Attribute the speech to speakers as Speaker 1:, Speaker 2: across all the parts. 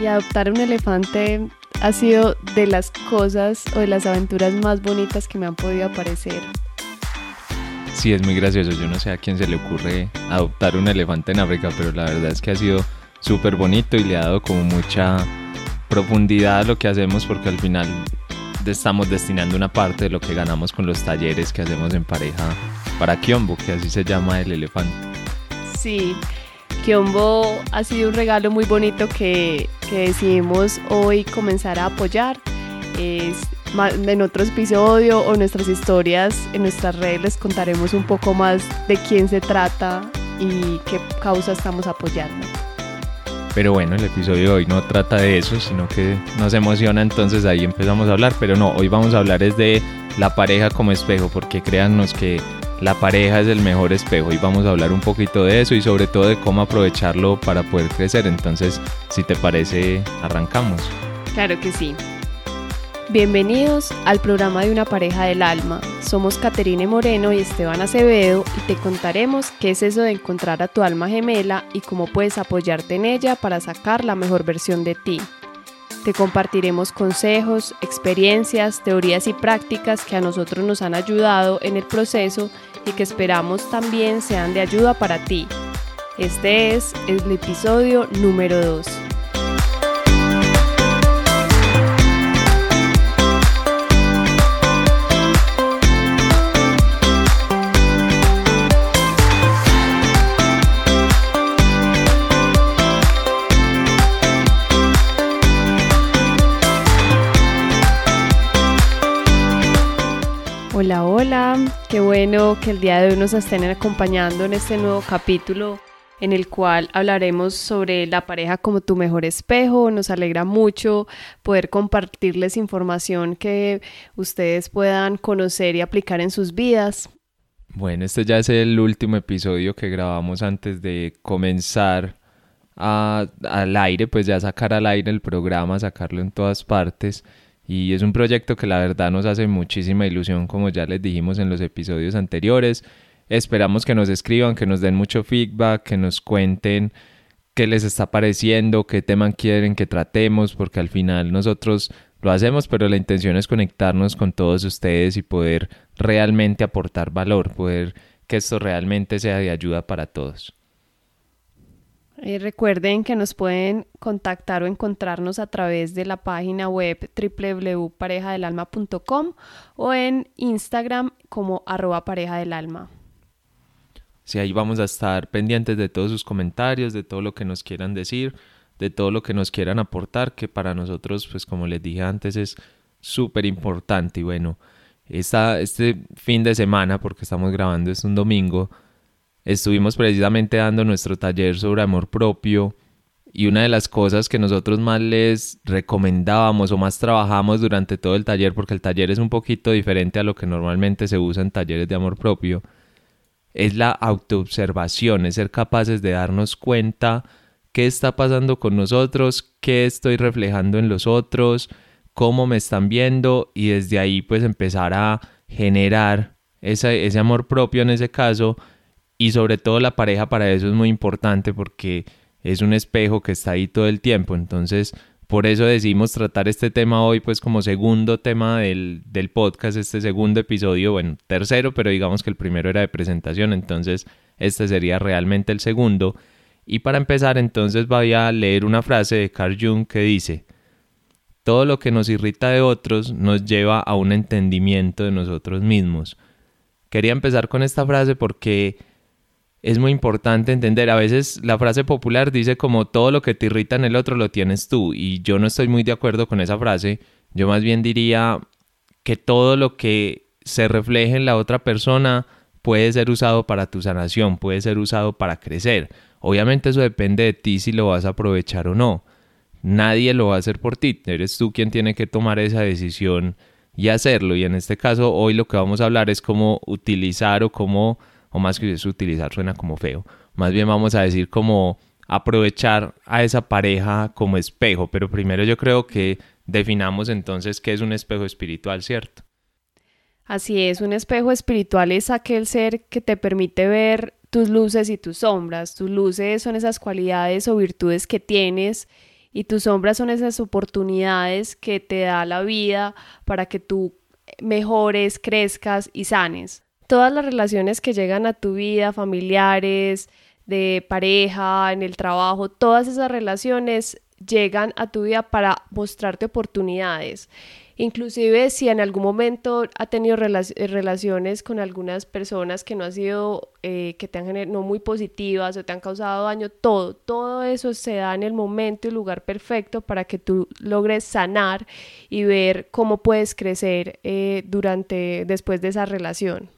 Speaker 1: y adoptar un elefante ha sido de las cosas o de las aventuras más bonitas que me han podido aparecer.
Speaker 2: Sí, es muy gracioso. Yo no sé a quién se le ocurre adoptar un elefante en África, pero la verdad es que ha sido súper bonito y le ha dado como mucha profundidad a lo que hacemos porque al final estamos destinando una parte de lo que ganamos con los talleres que hacemos en pareja para Kiombo, que así se llama el elefante.
Speaker 1: Sí, Kiombo ha sido un regalo muy bonito que, que decidimos hoy comenzar a apoyar. Es, en otro episodio o nuestras historias en nuestras redes les contaremos un poco más de quién se trata y qué causa estamos apoyando.
Speaker 2: Pero bueno, el episodio de hoy no trata de eso, sino que nos emociona, entonces ahí empezamos a hablar. Pero no, hoy vamos a hablar es de la pareja como espejo, porque créannos que la pareja es el mejor espejo y vamos a hablar un poquito de eso y sobre todo de cómo aprovecharlo para poder crecer. Entonces, si te parece, arrancamos.
Speaker 1: Claro que sí. Bienvenidos al programa de una pareja del alma. Somos Caterine Moreno y Esteban Acevedo y te contaremos qué es eso de encontrar a tu alma gemela y cómo puedes apoyarte en ella para sacar la mejor versión de ti. Te compartiremos consejos, experiencias, teorías y prácticas que a nosotros nos han ayudado en el proceso y que esperamos también sean de ayuda para ti. Este es el episodio número 2. Hola, hola, qué bueno que el día de hoy nos estén acompañando en este nuevo capítulo en el cual hablaremos sobre la pareja como tu mejor espejo. Nos alegra mucho poder compartirles información que ustedes puedan conocer y aplicar en sus vidas.
Speaker 2: Bueno, este ya es el último episodio que grabamos antes de comenzar al aire, pues ya sacar al aire el programa, sacarlo en todas partes. Y es un proyecto que la verdad nos hace muchísima ilusión, como ya les dijimos en los episodios anteriores. Esperamos que nos escriban, que nos den mucho feedback, que nos cuenten qué les está pareciendo, qué tema quieren que tratemos, porque al final nosotros lo hacemos, pero la intención es conectarnos con todos ustedes y poder realmente aportar valor, poder que esto realmente sea de ayuda para todos.
Speaker 1: Eh, recuerden que nos pueden contactar o encontrarnos a través de la página web www.parejadelalma.com o en Instagram como arroba pareja del alma.
Speaker 2: Sí, ahí vamos a estar pendientes de todos sus comentarios, de todo lo que nos quieran decir, de todo lo que nos quieran aportar, que para nosotros, pues como les dije antes, es súper importante. Y bueno, esta, este fin de semana, porque estamos grabando es un domingo, estuvimos precisamente dando nuestro taller sobre amor propio y una de las cosas que nosotros más les recomendábamos o más trabajamos durante todo el taller, porque el taller es un poquito diferente a lo que normalmente se usa en talleres de amor propio, es la autoobservación, es ser capaces de darnos cuenta qué está pasando con nosotros, qué estoy reflejando en los otros, cómo me están viendo y desde ahí pues empezar a generar ese, ese amor propio en ese caso y sobre todo la pareja para eso es muy importante porque es un espejo que está ahí todo el tiempo. Entonces, por eso decidimos tratar este tema hoy pues como segundo tema del, del podcast, este segundo episodio, bueno, tercero, pero digamos que el primero era de presentación, entonces este sería realmente el segundo. Y para empezar, entonces voy a leer una frase de Carl Jung que dice, todo lo que nos irrita de otros nos lleva a un entendimiento de nosotros mismos. Quería empezar con esta frase porque es muy importante entender. A veces la frase popular dice como todo lo que te irrita en el otro lo tienes tú y yo no estoy muy de acuerdo con esa frase. Yo más bien diría que todo lo que se refleje en la otra persona puede ser usado para tu sanación, puede ser usado para crecer. Obviamente eso depende de ti si lo vas a aprovechar o no. Nadie lo va a hacer por ti, eres tú quien tiene que tomar esa decisión y hacerlo. Y en este caso hoy lo que vamos a hablar es cómo utilizar o cómo o más que utilizar suena como feo, más bien vamos a decir como aprovechar a esa pareja como espejo, pero primero yo creo que definamos entonces qué es un espejo espiritual, ¿cierto?
Speaker 1: Así es, un espejo espiritual es aquel ser que te permite ver tus luces y tus sombras. Tus luces son esas cualidades o virtudes que tienes y tus sombras son esas oportunidades que te da la vida para que tú mejores, crezcas y sanes. Todas las relaciones que llegan a tu vida, familiares, de pareja, en el trabajo, todas esas relaciones llegan a tu vida para mostrarte oportunidades. Inclusive si en algún momento ha tenido eh, relaciones con algunas personas que no han sido, eh, que te han muy positivas o te han causado daño, todo, todo eso se da en el momento y lugar perfecto para que tú logres sanar y ver cómo puedes crecer eh, durante, después de esa relación.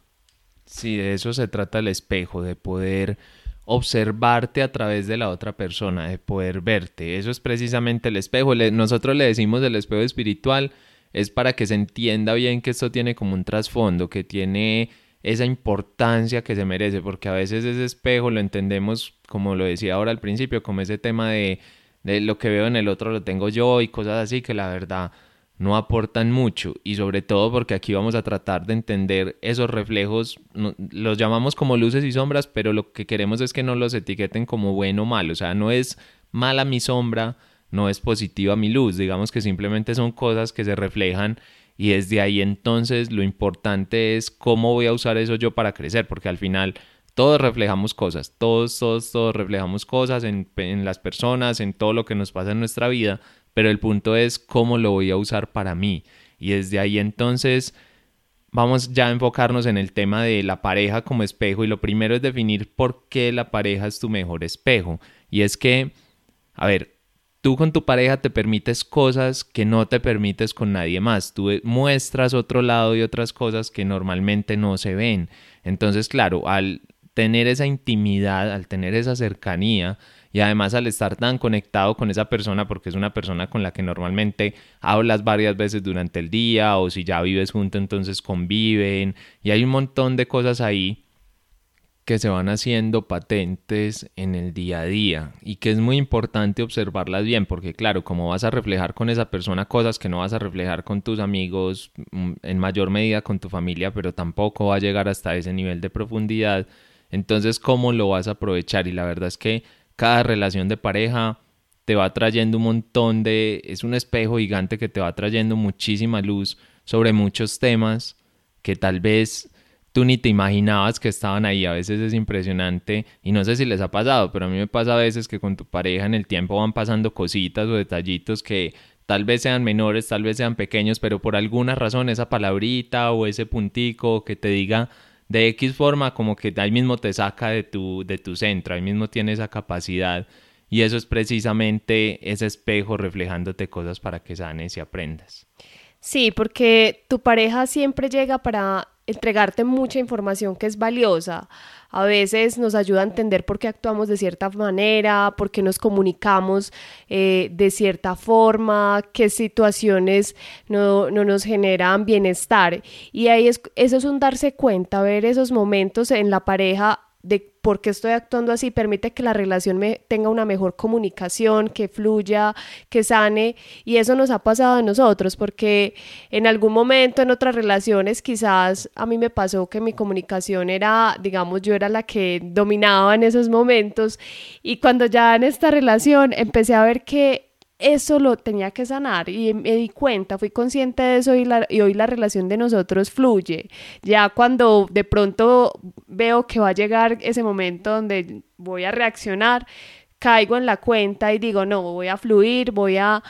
Speaker 2: Sí, de eso se trata el espejo, de poder observarte a través de la otra persona, de poder verte. Eso es precisamente el espejo. nosotros le decimos el espejo espiritual es para que se entienda bien que esto tiene como un trasfondo, que tiene esa importancia que se merece, porque a veces ese espejo lo entendemos, como lo decía ahora al principio, como ese tema de, de lo que veo en el otro lo tengo yo y cosas así que la verdad no aportan mucho. Y sobre todo porque aquí vamos a tratar de entender esos reflejos, los llamamos como luces y sombras, pero lo que queremos es que no los etiqueten como bueno o malo, o sea, no es mala mi sombra, no es positiva mi luz, digamos que simplemente son cosas que se reflejan y desde ahí entonces lo importante es cómo voy a usar eso yo para crecer, porque al final todos reflejamos cosas, todos, todos, todos reflejamos cosas en, en las personas, en todo lo que nos pasa en nuestra vida, pero el punto es cómo lo voy a usar para mí. Y desde ahí entonces vamos ya a enfocarnos en el tema de la pareja como espejo y lo primero es definir por qué la pareja es tu mejor espejo. Y es que, a ver, Tú con tu pareja te permites cosas que no te permites con nadie más. Tú muestras otro lado y otras cosas que normalmente no se ven. Entonces, claro, al tener esa intimidad, al tener esa cercanía y además al estar tan conectado con esa persona porque es una persona con la que normalmente hablas varias veces durante el día o si ya vives junto entonces conviven y hay un montón de cosas ahí que se van haciendo patentes en el día a día. Y que es muy importante observarlas bien porque claro, como vas a reflejar con esa persona cosas que no vas a reflejar con tus amigos, mm, en mayor medida con tu familia, pero tampoco va a llegar hasta ese nivel de profundidad, entonces cómo lo vas a aprovechar y la verdad es que cada relación de pareja te va trayendo un montón de, es un espejo gigante que te va trayendo muchísima luz sobre muchos temas que tal vez tú ni te imaginabas que estaban ahí. A veces es impresionante y no sé si les ha pasado, pero a mí me pasa a veces que con tu pareja en el tiempo van pasando cositas o detallitos que tal vez sean menores, tal vez sean pequeños, pero por alguna razón esa palabrita o ese puntico que te diga de X forma como que ahí mismo te saca de tu, de tu centro, ahí mismo tiene esa capacidad. Y eso es precisamente ese espejo reflejándote cosas para que sanes y aprendas.
Speaker 1: Sí, porque tu pareja siempre llega para entregarte mucha información que es valiosa. A veces nos ayuda a entender por qué actuamos de cierta manera, por qué nos comunicamos eh, de cierta forma, qué situaciones no, no, nos generan bienestar. Y ahí es, eso es un darse cuenta, ver esos momentos en la pareja de por qué estoy actuando así, permite que la relación me tenga una mejor comunicación, que fluya, que sane. Y eso nos ha pasado a nosotros, porque en algún momento en otras relaciones quizás a mí me pasó que mi comunicación era, digamos, yo era la que dominaba en esos momentos. Y cuando ya en esta relación empecé a ver que eso lo tenía que sanar y me di cuenta, fui consciente de eso y, hoy la relación de nosotros fluye. Ya cuando de pronto veo que va a llegar ese momento donde voy a reaccionar, caigo en la cuenta y digo, no, voy a fluir, voy a,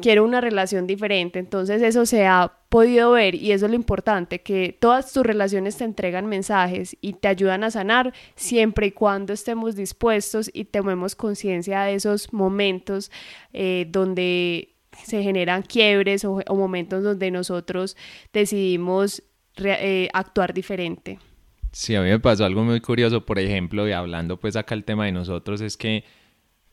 Speaker 1: quiero una relación diferente. Entonces eso se ha podido ver y eso es lo importante, que todas tus relaciones te entregan mensajes y te ayudan a sanar siempre y cuando estemos dispuestos y tomemos conciencia de esos momentos eh, donde se generan quiebres o, momentos donde nosotros decidimos eh, actuar diferente.
Speaker 2: Sí, a mí me pasó algo muy curioso, por ejemplo, y hablando pues acá el tema de nosotros, es que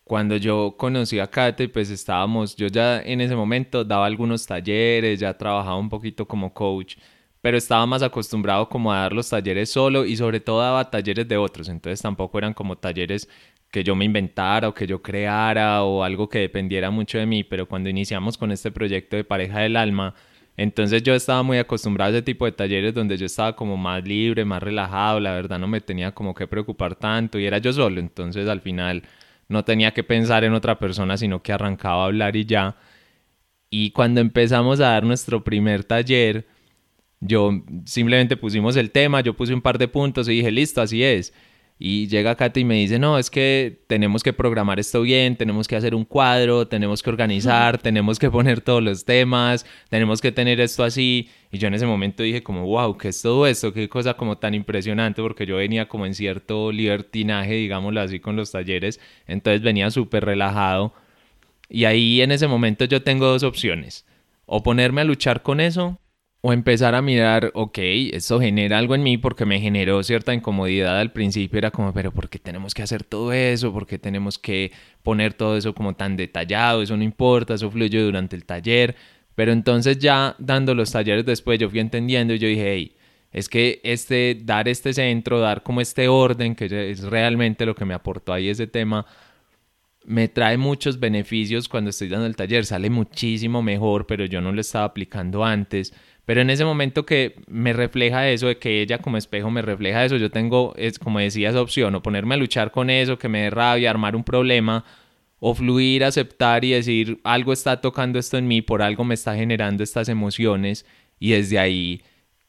Speaker 2: cuando yo conocí a Kate, pues estábamos, yo ya en ese momento daba algunos talleres, ya trabajaba un poquito como coach, pero estaba más acostumbrado como a dar los talleres solo y sobre todo daba talleres de otros, entonces tampoco eran como talleres que yo me inventara o que yo creara o algo que dependiera mucho de mí, pero cuando iniciamos con este proyecto de pareja del alma, entonces yo estaba muy acostumbrado a ese tipo de talleres donde yo estaba como más libre, más relajado, la verdad no me tenía como que preocupar tanto y era yo solo, entonces al final no tenía que pensar en otra persona, sino que arrancaba a hablar y ya. Y cuando empezamos a dar nuestro primer taller, yo simplemente pusimos el tema, yo puse un par de puntos y dije, listo, así es. Y llega Katy y me dice, no, es que tenemos que programar esto bien, tenemos que hacer un cuadro, tenemos que organizar, tenemos que poner todos los temas, tenemos que tener esto así. Y yo en ese momento dije como, wow, ¿qué es todo esto? Qué cosa como tan impresionante, porque yo venía como en cierto libertinaje, digámoslo así, con los talleres. Entonces venía súper relajado. Y ahí en ese momento yo tengo dos opciones. O ponerme a luchar con eso o empezar a mirar, ok, esto genera algo en mí porque me generó cierta incomodidad al principio, era como, pero ¿por qué tenemos que hacer todo eso? ¿Por qué tenemos que poner todo eso como tan detallado? Eso no importa, eso fluye durante el taller. Pero entonces ya dando los talleres después yo fui entendiendo y yo dije, hey, es que este, dar este centro, dar como este orden, que es realmente lo que me aportó ahí ese tema, me trae muchos beneficios cuando estoy dando el taller, sale muchísimo mejor, pero yo no lo estaba aplicando antes pero en ese momento que me refleja eso, de que ella como espejo me refleja eso, yo tengo, es como decía, esa opción, o ponerme a luchar con eso, que me dé rabia, armar un problema, o fluir, aceptar y decir, algo está tocando esto en mí, por algo me está generando estas emociones, y desde ahí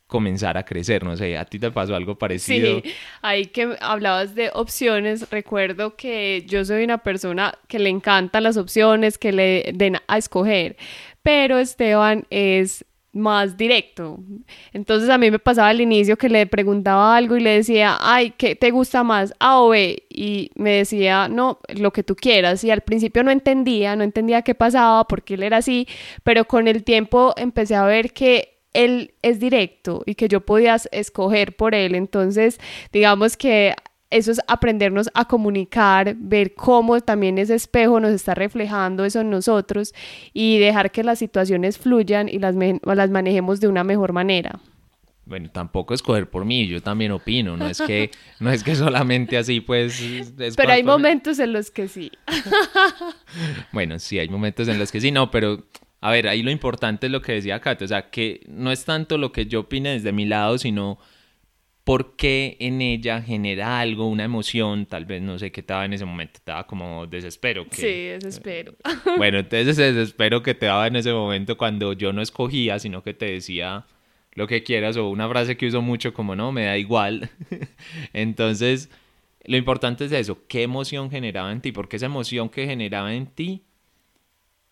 Speaker 2: comenzar a crecer, no sé, ¿a ti te pasó algo parecido?
Speaker 1: Sí, ahí que hablabas de opciones, recuerdo que yo soy una persona que le encantan las opciones, que le den a escoger, pero Esteban es más directo. Entonces a mí me pasaba al inicio que le preguntaba algo y le decía, ay, ¿qué te gusta más? A o B. Y me decía, no, lo que tú quieras. Y al principio no entendía, no entendía qué pasaba, porque él era así, pero con el tiempo empecé a ver que él es directo y que yo podía escoger por él. Entonces, digamos que eso es aprendernos a comunicar, ver cómo también ese espejo nos está reflejando eso en nosotros y dejar que las situaciones fluyan y las, las manejemos de una mejor manera.
Speaker 2: Bueno, tampoco escoger por mí, yo también opino, no es que, no es que solamente así pues...
Speaker 1: pero hay momentos en los que sí.
Speaker 2: bueno, sí, hay momentos en los que sí, no, pero a ver, ahí lo importante es lo que decía Kate, o sea, que no es tanto lo que yo opine desde mi lado, sino por qué en ella genera algo, una emoción, tal vez no sé qué estaba en ese momento, estaba como desespero.
Speaker 1: sí, desespero.
Speaker 2: Bueno, entonces ese desespero que te daba en ese momento cuando yo no escogía, sino que te decía lo que quieras o una frase que uso mucho como no, me da igual. entonces, lo importante es eso, qué emoción generaba en ti, porque esa emoción que generaba en ti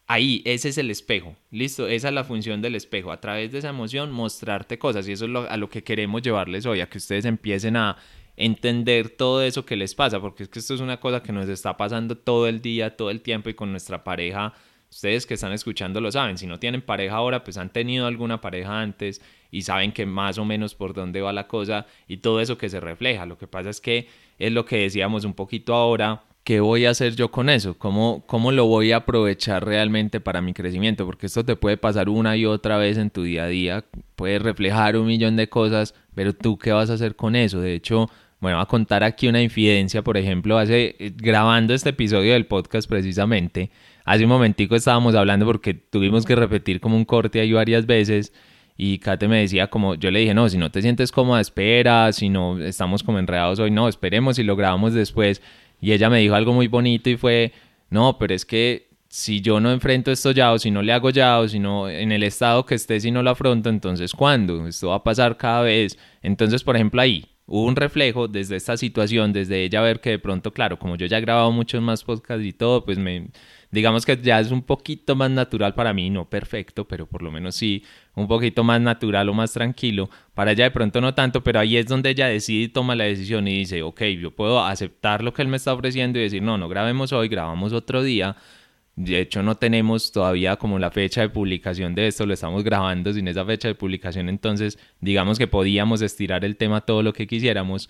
Speaker 2: ahí, ese es el espejo, listo, esa es la función del espejo, a través de esa emoción mostrarte cosas y eso es a lo que queremos llevarles hoy, a que ustedes empiecen a entender todo eso que les pasa, porque es que esto es una cosa que nos está pasando todo el día, todo el tiempo y con nuestra pareja, ustedes que están escuchando lo saben, si no tienen pareja ahora, pues han tenido alguna pareja antes y saben que más o menos por dónde va la cosa y todo eso que se refleja, lo que pasa es que es lo que decíamos un poquito ahora, ¿qué voy a hacer yo con eso? ¿Cómo, ¿Cómo lo voy a aprovechar realmente para mi crecimiento? Porque esto te puede pasar una y otra vez en tu día a día, puede reflejar un millón de cosas, pero tú qué vas a hacer con eso? De hecho, bueno, voy a contar aquí una infidencia, por ejemplo, hace eh, grabando este episodio del podcast precisamente, hace un momentico estábamos hablando porque tuvimos que repetir como un corte ahí varias veces y Kate me decía como, yo le dije, no, si no te sientes cómoda, espera, si no estamos como enredados hoy, no, esperemos y lo grabamos después. Y ella me dijo algo muy bonito y fue, no, pero es que si yo no enfrento esto ya o si no le hago ya o si no en el estado que esté si no lo afronto, entonces ¿cuándo? Esto va a pasar cada vez. Entonces, por ejemplo, ahí hubo un reflejo desde esta situación, desde ella ver que de pronto, claro, como yo ya he grabado muchos más podcasts y todo, pues me digamos que ya es un poquito más natural para mí, no perfecto, pero por lo menos sí, un poquito más natural o más tranquilo. Para ella de pronto no tanto, pero ahí es donde ella decide y toma la decisión y dice, ok, yo puedo aceptar lo que él me está ofreciendo y decir, no, no grabemos hoy, grabamos otro día. De hecho, no tenemos todavía como la fecha de publicación de esto, lo estamos grabando sin esa fecha de publicación, entonces digamos que podíamos estirar el tema todo lo que quisiéramos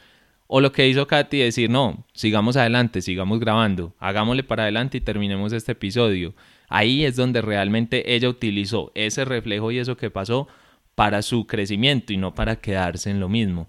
Speaker 2: o lo que hizo Katy, decir, no, sigamos adelante, sigamos grabando, hagámosle para adelante y terminemos este episodio. Ahí es donde realmente ella utilizó ese reflejo y eso que pasó para su crecimiento y no para quedarse en lo mismo.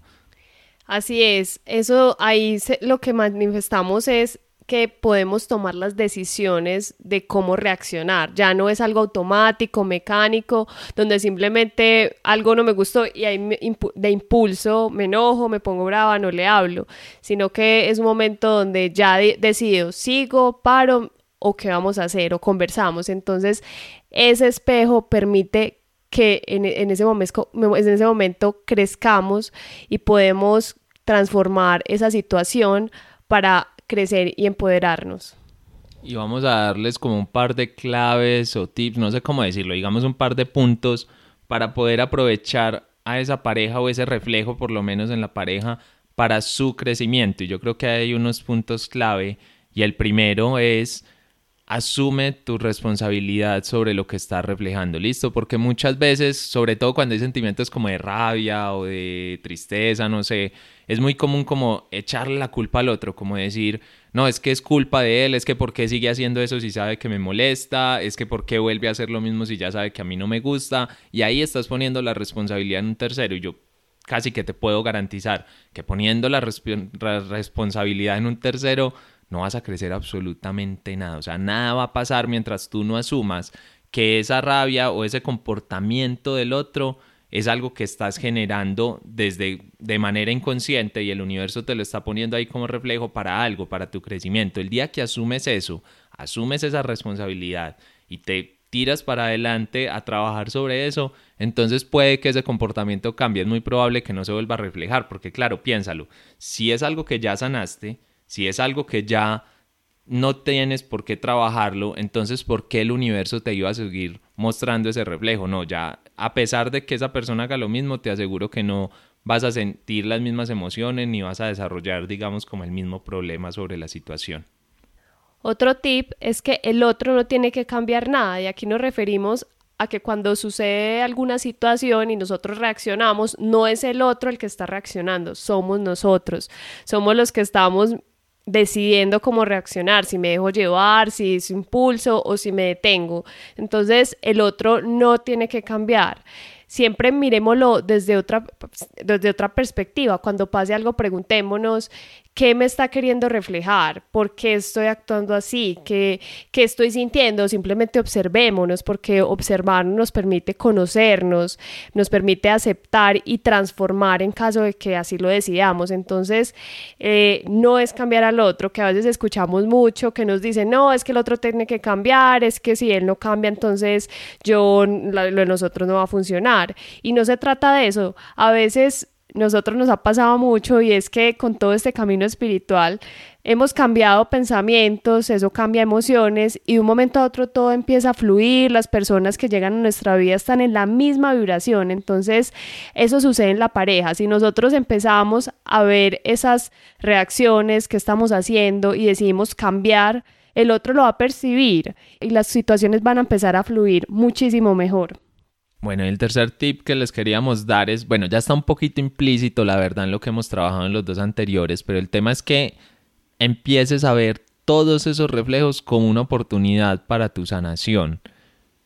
Speaker 1: Así es, eso ahí lo que manifestamos es que podemos tomar las decisiones de cómo reaccionar. Ya no es algo automático, mecánico, donde simplemente algo no me gustó y ahí de impulso me enojo, me pongo brava, no le hablo, sino que es un momento donde ya decido, sigo, paro o qué vamos a hacer o conversamos. Entonces, ese espejo permite que en, ese momento, en ese momento crezcamos y podemos transformar esa situación para crecer y empoderarnos.
Speaker 2: Y vamos a darles como un par de claves o tips, no sé cómo decirlo, digamos un par de puntos para poder aprovechar a esa pareja o ese reflejo, por lo menos en la pareja, para su crecimiento. Y yo creo que hay unos puntos clave. Y el primero es asume tu responsabilidad sobre lo que estás reflejando, ¿listo? Porque muchas veces, sobre todo cuando hay sentimientos como de rabia o de tristeza, no sé, es muy común como echarle la culpa al otro, como decir, no, es que es culpa de él, es que por qué sigue haciendo eso si sabe que me molesta, es que por qué vuelve a hacer lo mismo si ya sabe que a mí no me gusta, y ahí estás poniendo la responsabilidad en un tercero, y yo casi que te puedo garantizar que poniendo la, la responsabilidad en un tercero, no vas a crecer absolutamente nada. O sea, nada va a pasar mientras tú no asumas que esa rabia o ese comportamiento del otro es algo que estás generando desde de manera inconsciente y el universo te lo está poniendo ahí como reflejo para algo, para tu crecimiento. El día que asumes eso, asumes esa responsabilidad y te tiras para adelante a trabajar sobre eso, entonces puede que ese comportamiento cambie. Es muy probable que no se vuelva a reflejar, porque claro, piénsalo, si es algo que ya sanaste, si es algo que ya no tienes por qué trabajarlo, entonces ¿por qué el universo te iba a seguir mostrando ese reflejo? No, ya a pesar de que esa persona haga lo mismo, te aseguro que no vas a sentir las mismas emociones ni vas a desarrollar, digamos, como el mismo problema sobre la situación.
Speaker 1: Otro tip es que el otro no tiene que cambiar nada y aquí nos referimos a que cuando sucede alguna situación y nosotros reaccionamos, no es el otro el que está reaccionando, somos nosotros. Somos los que estamos decidiendo cómo reaccionar, si me dejo llevar, si es impulso o si me detengo. Entonces el otro no tiene que cambiar. Siempre miremoslo desde otra, desde otra perspectiva. Cuando pase algo, preguntémonos ¿Qué me está queriendo reflejar? ¿Por qué estoy actuando así? ¿Qué, ¿Qué, estoy sintiendo? Simplemente observémonos porque observar nos permite conocernos, nos permite aceptar y transformar en caso de que así lo decidamos. Entonces, eh, no es cambiar al otro, que a veces escuchamos mucho que nos dicen, no, es que el otro tiene que cambiar, es que si él no cambia, entonces yo, lo de nosotros no va a funcionar. Y no se trata de eso. A veces nosotros nos ha pasado mucho y es que con todo este camino espiritual hemos cambiado pensamientos, eso cambia emociones y de un momento a otro todo empieza a fluir, las personas que llegan a nuestra vida están en la misma vibración, entonces eso sucede en la pareja, si nosotros empezamos a ver esas reacciones que estamos haciendo y decidimos cambiar, el otro lo va a percibir y las situaciones van a empezar a fluir muchísimo mejor.
Speaker 2: Bueno, el tercer tip que les queríamos dar es, bueno, ya está un poquito implícito, la verdad, en lo que hemos trabajado en los dos anteriores, pero el tema es que empieces a ver todos esos reflejos como una oportunidad para tu sanación.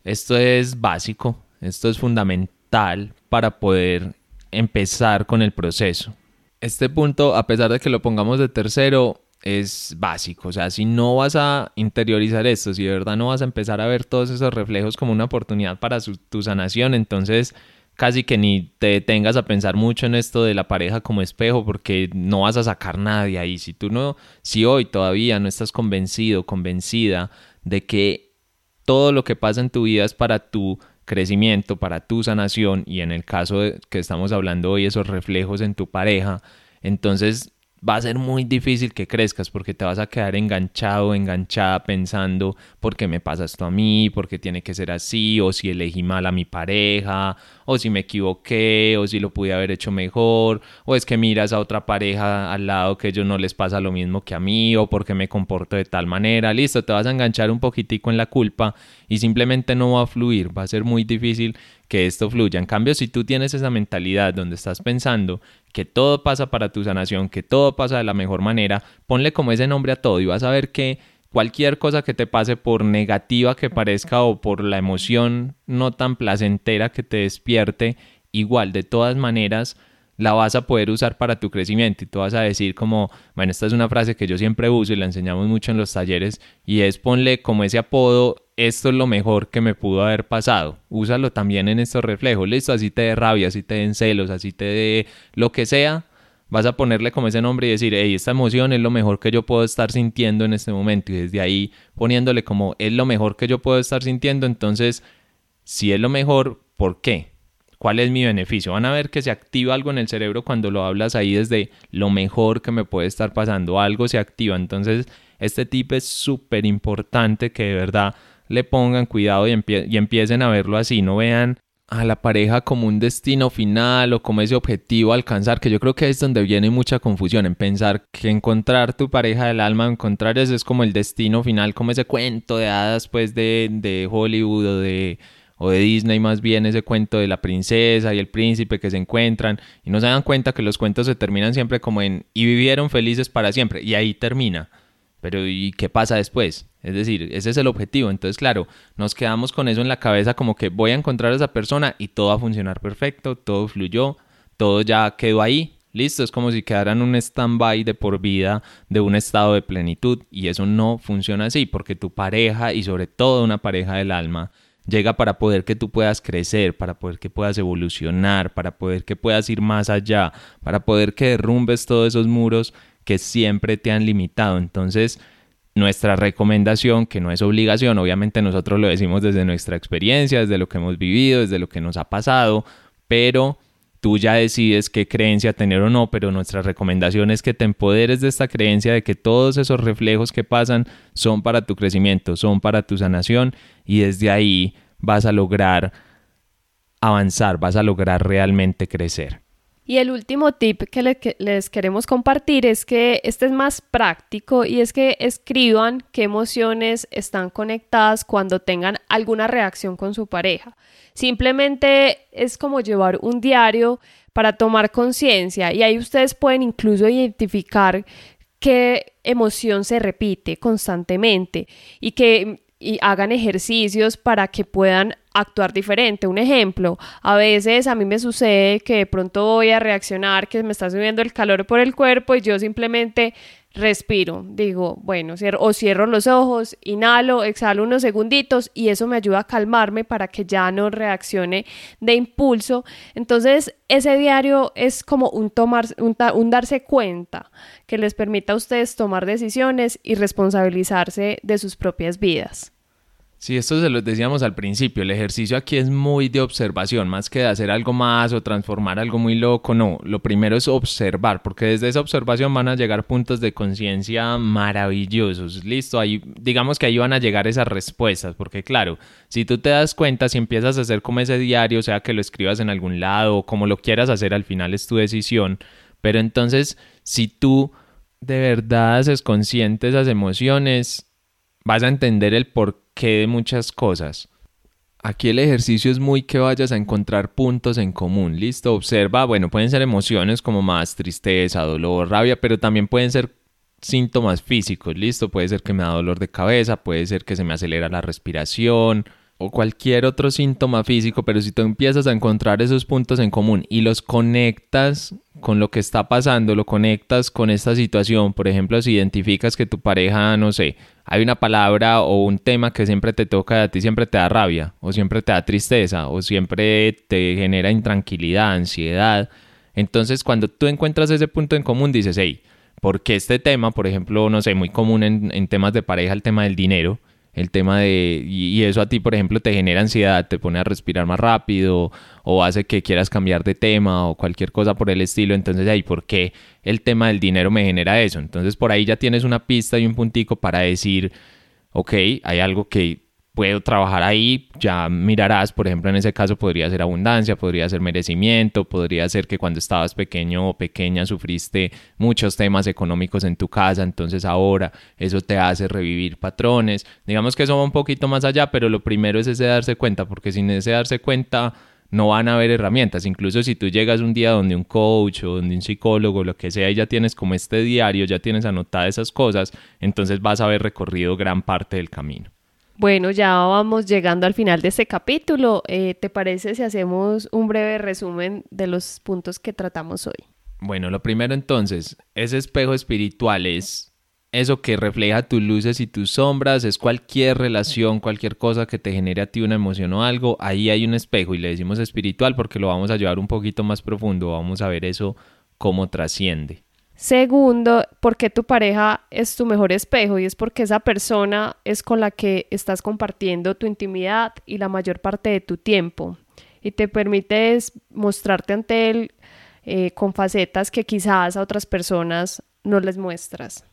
Speaker 2: Esto es básico, esto es fundamental para poder empezar con el proceso. Este punto, a pesar de que lo pongamos de tercero, es básico. O sea, si no vas a interiorizar esto, si de verdad no vas a empezar a ver todos esos reflejos como una oportunidad para tu sanación, entonces casi que ni te detengas a pensar mucho en esto de la pareja como espejo porque no vas a sacar nada de ahí. Si tú no, si hoy todavía no estás convencido, convencida de que todo lo que pasa en tu vida es para tu crecimiento, para tu sanación y en el caso de que estamos hablando hoy esos reflejos en tu pareja, entonces va a ser muy difícil que crezcas porque te vas a quedar enganchado, enganchada pensando por qué me pasa esto a mí, por qué tiene que ser así, o si elegí mal a mi pareja, o si me equivoqué, o si lo pude haber hecho mejor, o es que miras a otra pareja al lado que ellos no les pasa lo mismo que a mí, o porque me comporto de tal manera, listo, te vas a enganchar un poquitico en la culpa y simplemente no va a fluir, va a ser muy difícil que esto fluya. En cambio, si tú tienes esa mentalidad donde estás pensando que todo pasa para tu sanación, que todo pasa de la mejor manera, ponle como ese nombre a todo y vas a ver que cualquier cosa que te pase por negativa que parezca o por la emoción no tan placentera que te despierte, igual de todas maneras la vas a poder usar para tu crecimiento y tú vas a decir como, bueno, esta es una frase que yo siempre uso y la enseñamos mucho en los talleres y es ponle como ese apodo, esto es lo mejor que me pudo haber pasado. Úsalo también en estos reflejos, listo, así te dé rabia, así te den celos, así te dé lo que sea, vas a ponerle como ese nombre y decir, hey, esta emoción es lo mejor que yo puedo estar sintiendo en este momento y desde ahí poniéndole como es lo mejor que yo puedo estar sintiendo, entonces, si es lo mejor, ¿por qué? ¿Cuál es mi beneficio? Van a ver que se activa algo en el cerebro cuando lo hablas ahí desde lo mejor que me puede estar pasando. Algo se activa. Entonces, este tip es súper importante que de verdad le pongan cuidado y, y empiecen a verlo así. No vean a la pareja como un destino final o como ese objetivo a alcanzar, que yo creo que es donde viene mucha confusión en pensar que encontrar tu pareja del alma, encontrar eso es como el destino final, como ese cuento de hadas pues de, de Hollywood o de o de Disney más bien ese cuento de la princesa y el príncipe que se encuentran y no se dan cuenta que los cuentos se terminan siempre como en y vivieron felices para siempre y ahí termina. Pero ¿y qué pasa después? Es decir, ese es el objetivo. Entonces, claro, nos quedamos con eso en la cabeza como que voy a encontrar a esa persona y todo va a funcionar perfecto, todo fluyó, todo ya quedó ahí, listo. Es como si quedaran un stand-by de por vida de un estado de plenitud y eso no funciona así porque tu pareja y sobre todo una pareja del alma llega para poder que tú puedas crecer, para poder que puedas evolucionar, para poder que puedas ir más allá, para poder que derrumbes todos esos muros que siempre te han limitado. Entonces, nuestra recomendación, que no es obligación, obviamente nosotros lo decimos desde nuestra experiencia, desde lo que hemos vivido, desde lo que nos ha pasado, pero tú ya decides qué creencia tener o no, pero nuestra recomendación es que te empoderes de esta creencia de que todos esos reflejos que pasan son para tu crecimiento, son para tu sanación y desde ahí vas a lograr avanzar, vas a lograr realmente crecer.
Speaker 1: Y el último tip que, les queremos compartir es que este es más práctico y es que escriban qué emociones están conectadas cuando tengan alguna reacción con su pareja. Simplemente es como llevar un diario para tomar conciencia y ahí ustedes pueden incluso identificar qué emoción se repite constantemente y que y hagan ejercicios para que puedan actuar diferente. Un ejemplo, a veces a mí me sucede que de pronto voy a reaccionar, que me está subiendo el calor por el cuerpo y yo simplemente respiro, digo, bueno, cierro, o cierro los ojos, inhalo, exhalo unos segunditos y eso me ayuda a calmarme para que ya no reaccione de impulso. Entonces, ese diario es como un, tomar, un darse cuenta que les permita a ustedes tomar decisiones y responsabilizarse de sus propias vidas.
Speaker 2: Sí, esto se lo decíamos al principio, el ejercicio aquí es muy de observación, más que de hacer algo más o transformar algo muy loco, no, lo primero es observar, porque desde esa observación van a llegar puntos de conciencia maravillosos, listo, ahí digamos que ahí van a llegar esas respuestas, porque claro, si tú te das cuenta, si empiezas a hacer como ese diario, sea que lo escribas en algún lado, o como lo quieras hacer, al final es tu decisión, pero entonces si tú de verdad haces consciente esas emociones, vas a entender el por qué de muchas cosas. Aquí el ejercicio es muy que vayas a encontrar puntos en común, listo, observa, bueno, pueden ser emociones como más tristeza, dolor, rabia, pero también pueden ser síntomas físicos, listo, puede ser que me da dolor de cabeza, puede ser que se me acelera la respiración, o cualquier otro síntoma físico, pero si tú empiezas a encontrar esos puntos en común y los conectas con lo que está pasando, lo conectas con esta situación, por ejemplo, si identificas que tu pareja, no sé, hay una palabra o un tema que siempre te toca, a ti siempre te da rabia, o siempre te da tristeza, o siempre te genera intranquilidad, ansiedad, entonces cuando tú encuentras ese punto en común dices, hey, ¿por qué este tema, por ejemplo, no sé, muy común en, en temas de pareja, el tema del dinero, el tema de, y, eso a ti, por ejemplo, te genera ansiedad, te pone a respirar más rápido o hace que quieras cambiar de tema o cualquier cosa por el estilo, entonces ahí, ¿por qué el tema del dinero me genera eso? Entonces por ahí ya tienes una pista y un puntico para decir, ok, hay algo que puedo trabajar ahí, ya mirarás, por ejemplo, en ese caso podría ser abundancia, podría ser merecimiento, podría ser que cuando estabas pequeño o pequeña sufriste muchos temas económicos en tu casa, entonces ahora eso te hace revivir patrones. Digamos que eso va un poquito más allá, pero lo primero es ese darse cuenta, porque sin ese darse cuenta no van a haber herramientas. Incluso si tú llegas un día donde un coach o donde un psicólogo, lo que sea, y ya tienes como este diario, ya tienes anotadas esas cosas, entonces vas a haber recorrido gran parte del camino.
Speaker 1: Bueno, ya vamos llegando al final de este capítulo. Eh, ¿Te parece si hacemos un breve resumen de los puntos que tratamos hoy?
Speaker 2: Bueno, lo primero entonces, ese espejo espiritual es eso que refleja tus luces y tus sombras, es cualquier relación, cualquier cosa que te genere a ti una emoción o algo, ahí hay un espejo y le decimos espiritual porque lo vamos a llevar un poquito más profundo, vamos a ver eso cómo trasciende.
Speaker 1: Segundo, porque tu pareja es tu mejor espejo y es porque esa persona es con la que estás compartiendo tu intimidad y la mayor parte de tu tiempo y te permite mostrarte ante él eh, con facetas que quizás a otras personas no les muestras.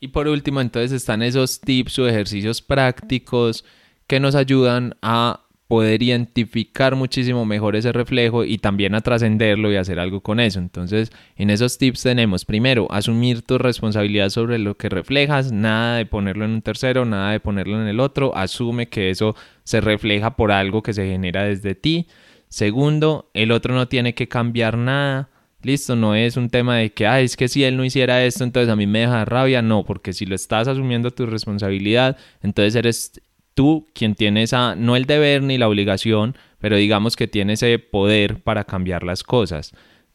Speaker 2: Y por último, entonces están esos tips o ejercicios prácticos que nos ayudan a poder identificar muchísimo mejor ese reflejo y también a trascenderlo y hacer algo con eso. Entonces, en esos tips tenemos primero, asumir tu responsabilidad sobre lo que reflejas, nada de ponerlo en un tercero, nada de ponerlo en el otro, asume que eso se refleja por algo que se genera desde ti. Segundo, el otro no tiene que cambiar nada. Listo, no es un tema de que, es que si él no hiciera esto, entonces a mí me deja rabia. No, porque si lo estás asumiendo tu responsabilidad, entonces eres tú quien tiene esa, no el deber ni la obligación, pero digamos que tiene ese poder para cambiar las cosas.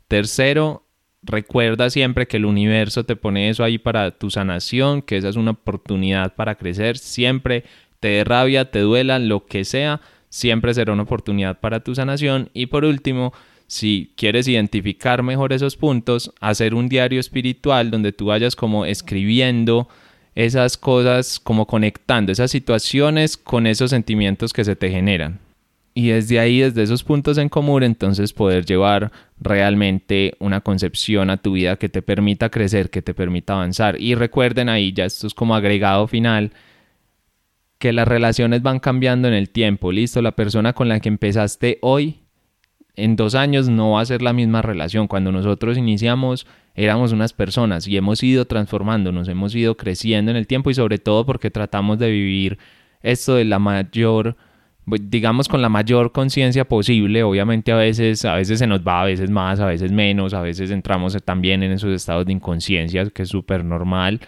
Speaker 2: Tercero, recuerda siempre que el universo te pone eso ahí para tu sanación, que esa es una oportunidad para crecer. Siempre te dé rabia, te duela, lo que sea, siempre será una oportunidad para tu sanación. Y por último, si quieres identificar mejor esos puntos, hacer un diario espiritual donde tú vayas como escribiendo esas cosas, como conectando esas situaciones con esos sentimientos que se te generan. Y desde ahí, desde esos puntos en común, entonces poder llevar realmente una concepción a tu vida que te permita crecer, que te permita avanzar. Y recuerden ahí, ya esto es como agregado final, que las relaciones van cambiando en el tiempo. Listo, la persona con la que empezaste hoy, en dos años no va a ser la misma relación. Cuando nosotros iniciamos, éramos unas personas y hemos ido transformándonos, hemos ido creciendo en el tiempo y sobre todo porque tratamos de vivir esto de la mayor digamos con la mayor conciencia posible, obviamente a veces a veces se nos va, a veces más, a veces menos, a veces entramos también en esos estados de inconsciencia, que es súper normal,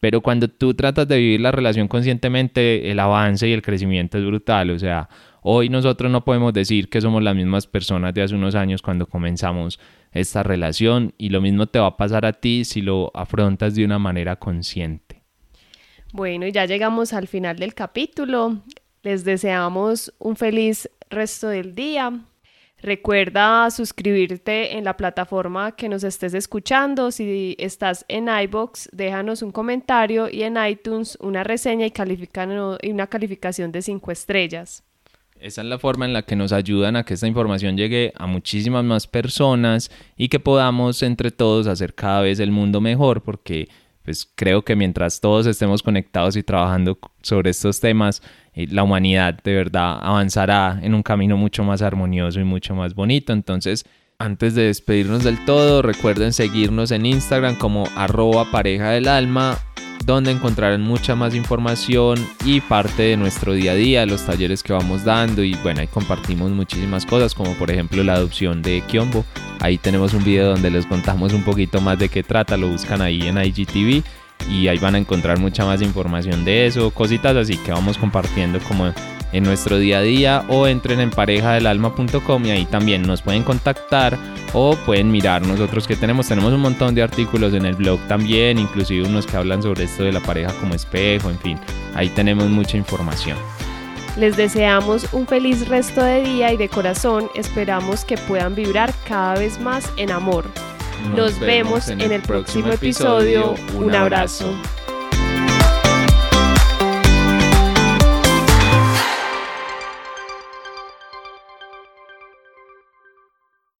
Speaker 2: pero cuando tú tratas de vivir la relación conscientemente, el avance y el crecimiento es brutal, o sea, hoy nosotros no podemos decir que somos las mismas personas de hace unos años cuando comenzamos esta relación y lo mismo te va a pasar a ti si lo afrontas de una manera consciente.
Speaker 1: Bueno, y ya llegamos al final del capítulo. Les deseamos un feliz resto del día. Recuerda suscribirte en la plataforma que nos estés escuchando. Si estás en iBox, déjanos un comentario y en iTunes una reseña y, una calificación de 5 estrellas.
Speaker 2: Esa es la forma en la que nos ayudan a que esta información llegue a muchísimas más personas y que podamos entre todos hacer cada vez el mundo mejor, porque pues creo que mientras todos estemos conectados y trabajando sobre estos temas, eh, la humanidad de verdad avanzará en un camino mucho más armonioso y mucho más bonito. Entonces, antes de despedirnos del todo, recuerden seguirnos en Instagram como arroba pareja del alma donde encontrarán mucha más información y parte de nuestro día a día, los talleres que vamos dando y bueno, ahí compartimos muchísimas cosas como por ejemplo la adopción de Kiombo. Ahí tenemos un video donde les contamos un poquito más de qué trata, lo buscan ahí en IGTV y ahí van a encontrar mucha más información de eso, cositas así que vamos compartiendo como en nuestro día a día o entren en parejadelalma.com y ahí también nos pueden contactar o pueden mirar nosotros que tenemos. Tenemos un montón de artículos en el blog también, inclusive unos que hablan sobre esto de la pareja como espejo, en fin, ahí tenemos mucha información.
Speaker 1: Les deseamos un feliz resto de día y de corazón esperamos que puedan vibrar cada vez más en amor. Nos, vemos, en el próximo episodio. Un abrazo.